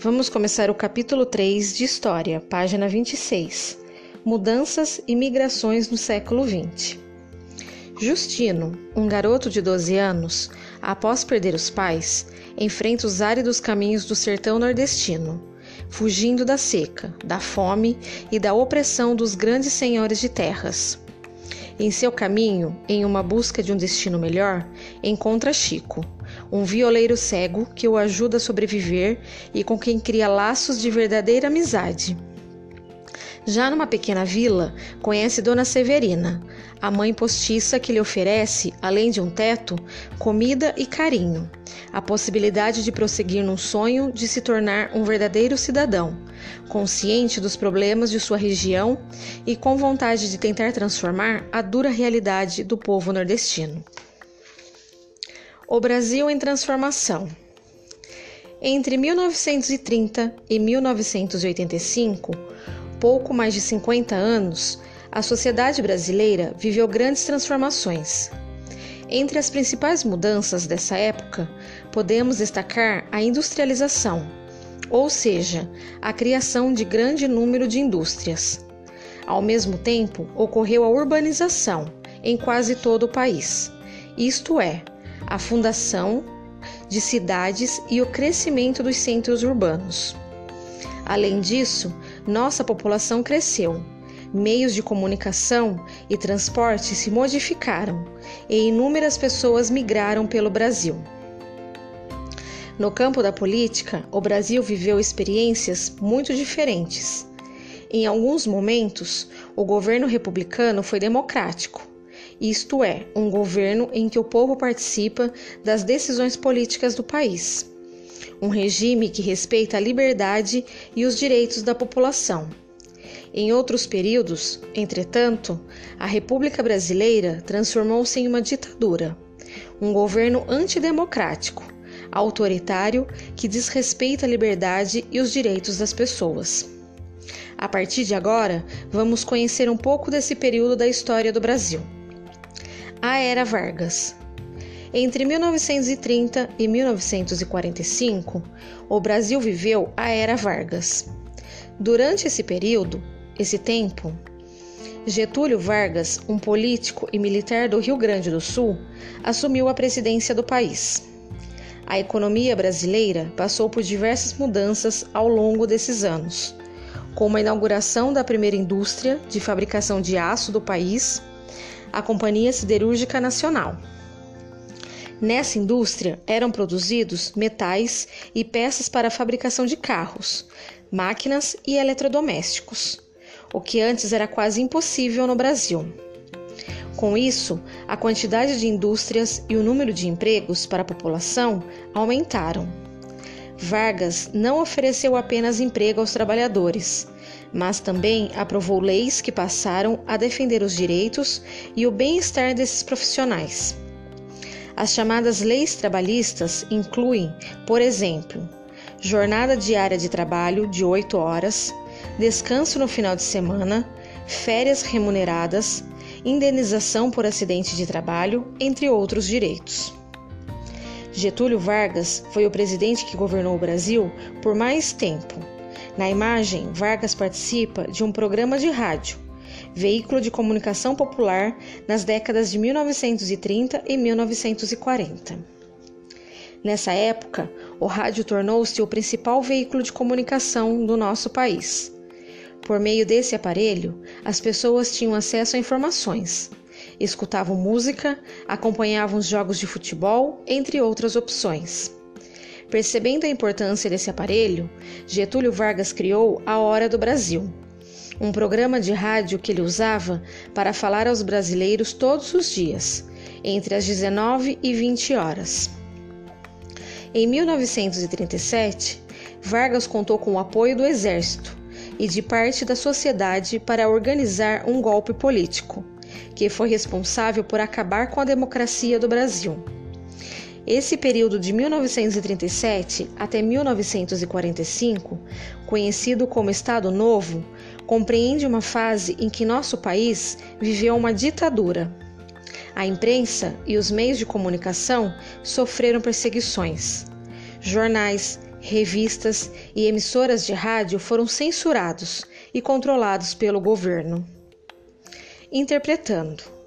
Vamos começar o capítulo 3 de História, página 26. Mudanças e migrações no século XX. Justino, um garoto de 12 anos, após perder os pais, enfrenta os áridos caminhos do sertão nordestino, fugindo da seca, da fome e da opressão dos grandes senhores de terras. Em seu caminho, em uma busca de um destino melhor, encontra Chico, um violeiro cego que o ajuda a sobreviver e com quem cria laços de verdadeira amizade. Já numa pequena vila, conhece Dona Severina, a mãe postiça que lhe oferece, além de um teto, comida e carinho, a possibilidade de prosseguir num sonho de se tornar um verdadeiro cidadão, consciente dos problemas de sua região e com vontade de tentar transformar a dura realidade do povo nordestino. O Brasil em transformação. Entre 1930 e 1985, pouco mais de 50 anos, a sociedade brasileira viveu grandes transformações. Entre as principais mudanças dessa época, podemos destacar a industrialização, ou seja, a criação de grande número de indústrias. Ao mesmo tempo, ocorreu a urbanização em quase todo o país, isto é, a fundação de cidades e o crescimento dos centros urbanos. Além disso, nossa população cresceu, meios de comunicação e transporte se modificaram e inúmeras pessoas migraram pelo Brasil. No campo da política, o Brasil viveu experiências muito diferentes. Em alguns momentos, o governo republicano foi democrático, isto é, um governo em que o povo participa das decisões políticas do país um regime que respeita a liberdade e os direitos da população. Em outros períodos, entretanto, a República Brasileira transformou-se em uma ditadura, um governo antidemocrático, autoritário que desrespeita a liberdade e os direitos das pessoas. A partir de agora, vamos conhecer um pouco desse período da história do Brasil. A Era Vargas. Entre 1930 e 1945, o Brasil viveu a Era Vargas. Durante esse período, esse tempo, Getúlio Vargas, um político e militar do Rio Grande do Sul, assumiu a presidência do país. A economia brasileira passou por diversas mudanças ao longo desses anos, como a inauguração da primeira indústria de fabricação de aço do país, a Companhia Siderúrgica Nacional. Nessa indústria eram produzidos metais e peças para a fabricação de carros, máquinas e eletrodomésticos, o que antes era quase impossível no Brasil. Com isso, a quantidade de indústrias e o número de empregos para a população aumentaram. Vargas não ofereceu apenas emprego aos trabalhadores, mas também aprovou leis que passaram a defender os direitos e o bem-estar desses profissionais. As chamadas leis trabalhistas incluem, por exemplo, jornada diária de trabalho de 8 horas, descanso no final de semana, férias remuneradas, indenização por acidente de trabalho, entre outros direitos. Getúlio Vargas foi o presidente que governou o Brasil por mais tempo. Na imagem, Vargas participa de um programa de rádio veículo de comunicação popular nas décadas de 1930 e 1940. Nessa época, o rádio tornou-se o principal veículo de comunicação do nosso país. Por meio desse aparelho, as pessoas tinham acesso a informações, escutavam música, acompanhavam os jogos de futebol, entre outras opções. Percebendo a importância desse aparelho, Getúlio Vargas criou a Hora do Brasil, um programa de rádio que ele usava para falar aos brasileiros todos os dias, entre as 19 e 20 horas. Em 1937, Vargas contou com o apoio do exército e de parte da sociedade para organizar um golpe político, que foi responsável por acabar com a democracia do Brasil. Esse período de 1937 até 1945, conhecido como Estado Novo, compreende uma fase em que nosso país viveu uma ditadura. A imprensa e os meios de comunicação sofreram perseguições. jornais, revistas e emissoras de rádio foram censurados e controlados pelo governo. Interpretando.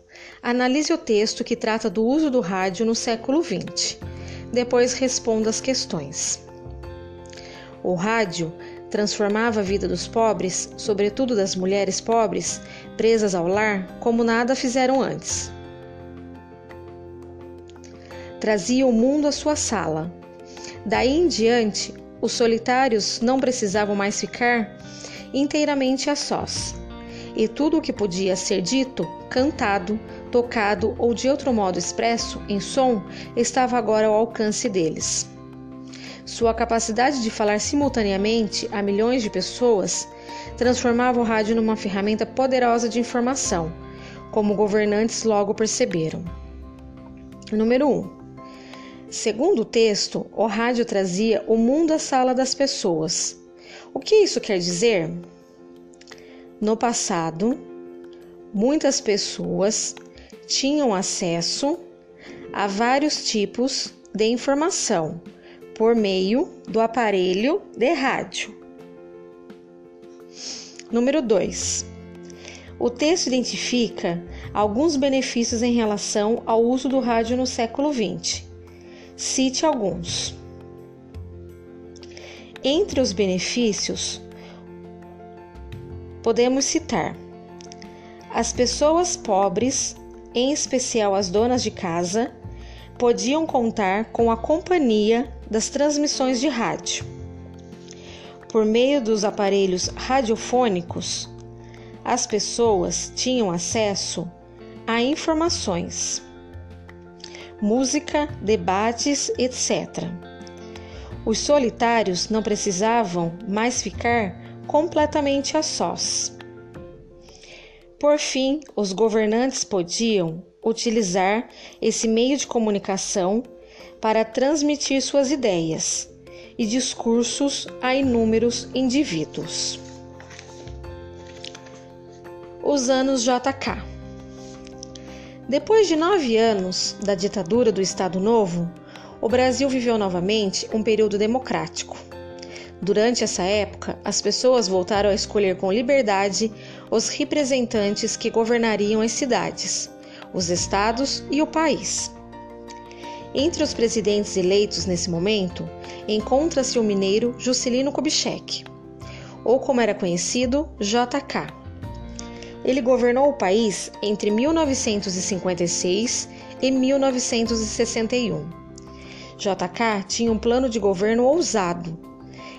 Analise o texto que trata do uso do rádio no século XX. Depois responda as questões. O rádio transformava a vida dos pobres, sobretudo das mulheres pobres, presas ao lar, como nada fizeram antes. Trazia o mundo à sua sala. Daí em diante, os solitários não precisavam mais ficar inteiramente a sós. E tudo o que podia ser dito, cantado, tocado ou de outro modo expresso em som estava agora ao alcance deles. Sua capacidade de falar simultaneamente a milhões de pessoas transformava o rádio numa ferramenta poderosa de informação, como governantes logo perceberam. Número 1. Um, segundo o texto, o rádio trazia o mundo à sala das pessoas. O que isso quer dizer? No passado, muitas pessoas tinham acesso a vários tipos de informação por meio do aparelho de rádio. Número 2. O texto identifica alguns benefícios em relação ao uso do rádio no século XX. Cite alguns. Entre os benefícios, podemos citar as pessoas pobres, em especial as donas de casa, podiam contar com a companhia das transmissões de rádio. Por meio dos aparelhos radiofônicos, as pessoas tinham acesso a informações, música, debates, etc. Os solitários não precisavam mais ficar completamente a sós. Por fim, os governantes podiam utilizar esse meio de comunicação para transmitir suas ideias e discursos a inúmeros indivíduos. Os anos JK. Depois de nove anos da ditadura do Estado Novo, o Brasil viveu novamente um período democrático. Durante essa época, as pessoas voltaram a escolher com liberdade os representantes que governariam as cidades, os estados e o país. Entre os presidentes eleitos nesse momento, encontra-se o mineiro Juscelino Kubitschek, ou como era conhecido, JK. Ele governou o país entre 1956 e 1961. JK tinha um plano de governo ousado.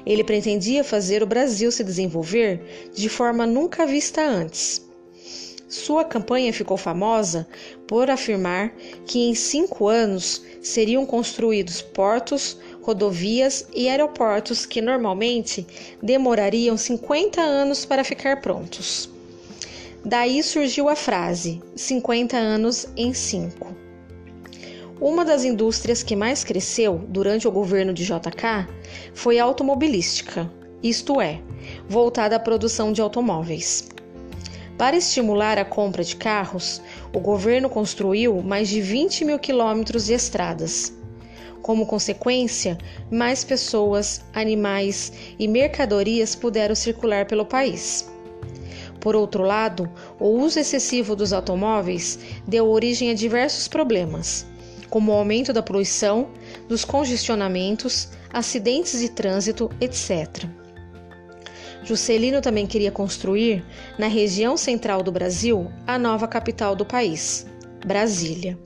Ele pretendia fazer o Brasil se desenvolver de forma nunca vista antes. Sua campanha ficou famosa por afirmar que em cinco anos seriam construídos portos, rodovias e aeroportos que normalmente demorariam 50 anos para ficar prontos. Daí surgiu a frase 50 anos em 5. Uma das indústrias que mais cresceu durante o governo de JK foi a automobilística, isto é, voltada à produção de automóveis. Para estimular a compra de carros, o governo construiu mais de 20 mil quilômetros de estradas. Como consequência, mais pessoas, animais e mercadorias puderam circular pelo país. Por outro lado, o uso excessivo dos automóveis deu origem a diversos problemas, como o aumento da poluição, dos congestionamentos, acidentes de trânsito, etc. Juscelino também queria construir, na região central do Brasil, a nova capital do país, Brasília.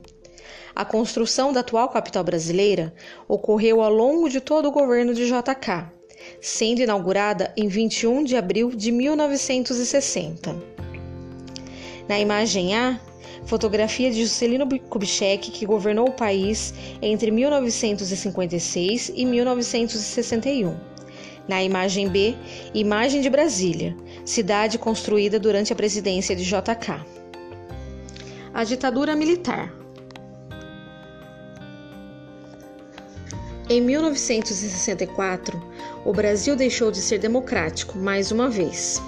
A construção da atual capital brasileira ocorreu ao longo de todo o governo de JK, sendo inaugurada em 21 de abril de 1960. Na imagem A, fotografia de Juscelino Kubitschek, que governou o país entre 1956 e 1961. Na imagem B, imagem de Brasília, cidade construída durante a presidência de JK. A ditadura militar. Em 1964, o Brasil deixou de ser democrático mais uma vez.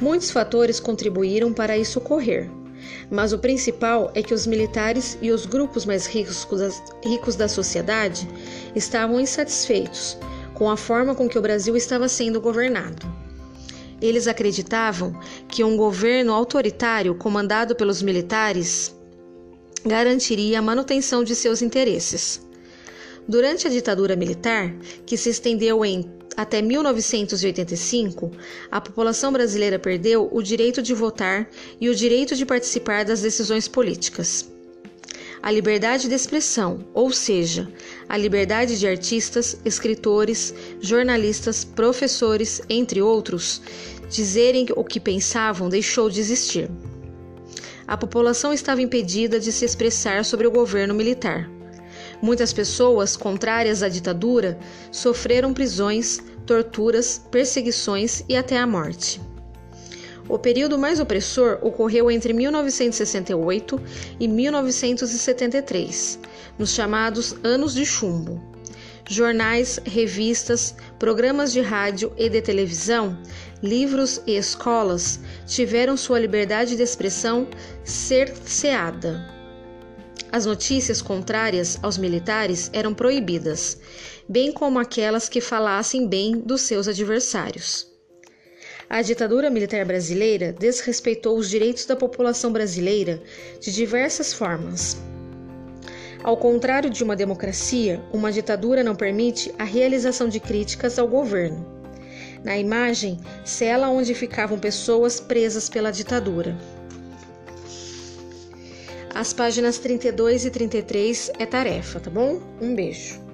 Muitos fatores contribuíram para isso ocorrer, mas o principal é que os militares e os grupos mais ricos da, ricos da sociedade estavam insatisfeitos com a forma com que o Brasil estava sendo governado. Eles acreditavam que um governo autoritário comandado pelos militares garantiria a manutenção de seus interesses. Durante a ditadura militar, que se estendeu em até 1985, a população brasileira perdeu o direito de votar e o direito de participar das decisões políticas. A liberdade de expressão, ou seja, a liberdade de artistas, escritores, jornalistas, professores, entre outros, dizerem o que pensavam, deixou de existir. A população estava impedida de se expressar sobre o governo militar. Muitas pessoas contrárias à ditadura sofreram prisões, torturas, perseguições e até a morte. O período mais opressor ocorreu entre 1968 e 1973, nos chamados Anos de Chumbo. Jornais, revistas, programas de rádio e de televisão, livros e escolas tiveram sua liberdade de expressão cerceada. As notícias contrárias aos militares eram proibidas, bem como aquelas que falassem bem dos seus adversários. A ditadura militar brasileira desrespeitou os direitos da população brasileira de diversas formas. Ao contrário de uma democracia, uma ditadura não permite a realização de críticas ao governo. Na imagem, cela onde ficavam pessoas presas pela ditadura. As páginas 32 e 33 é tarefa, tá bom? Um beijo.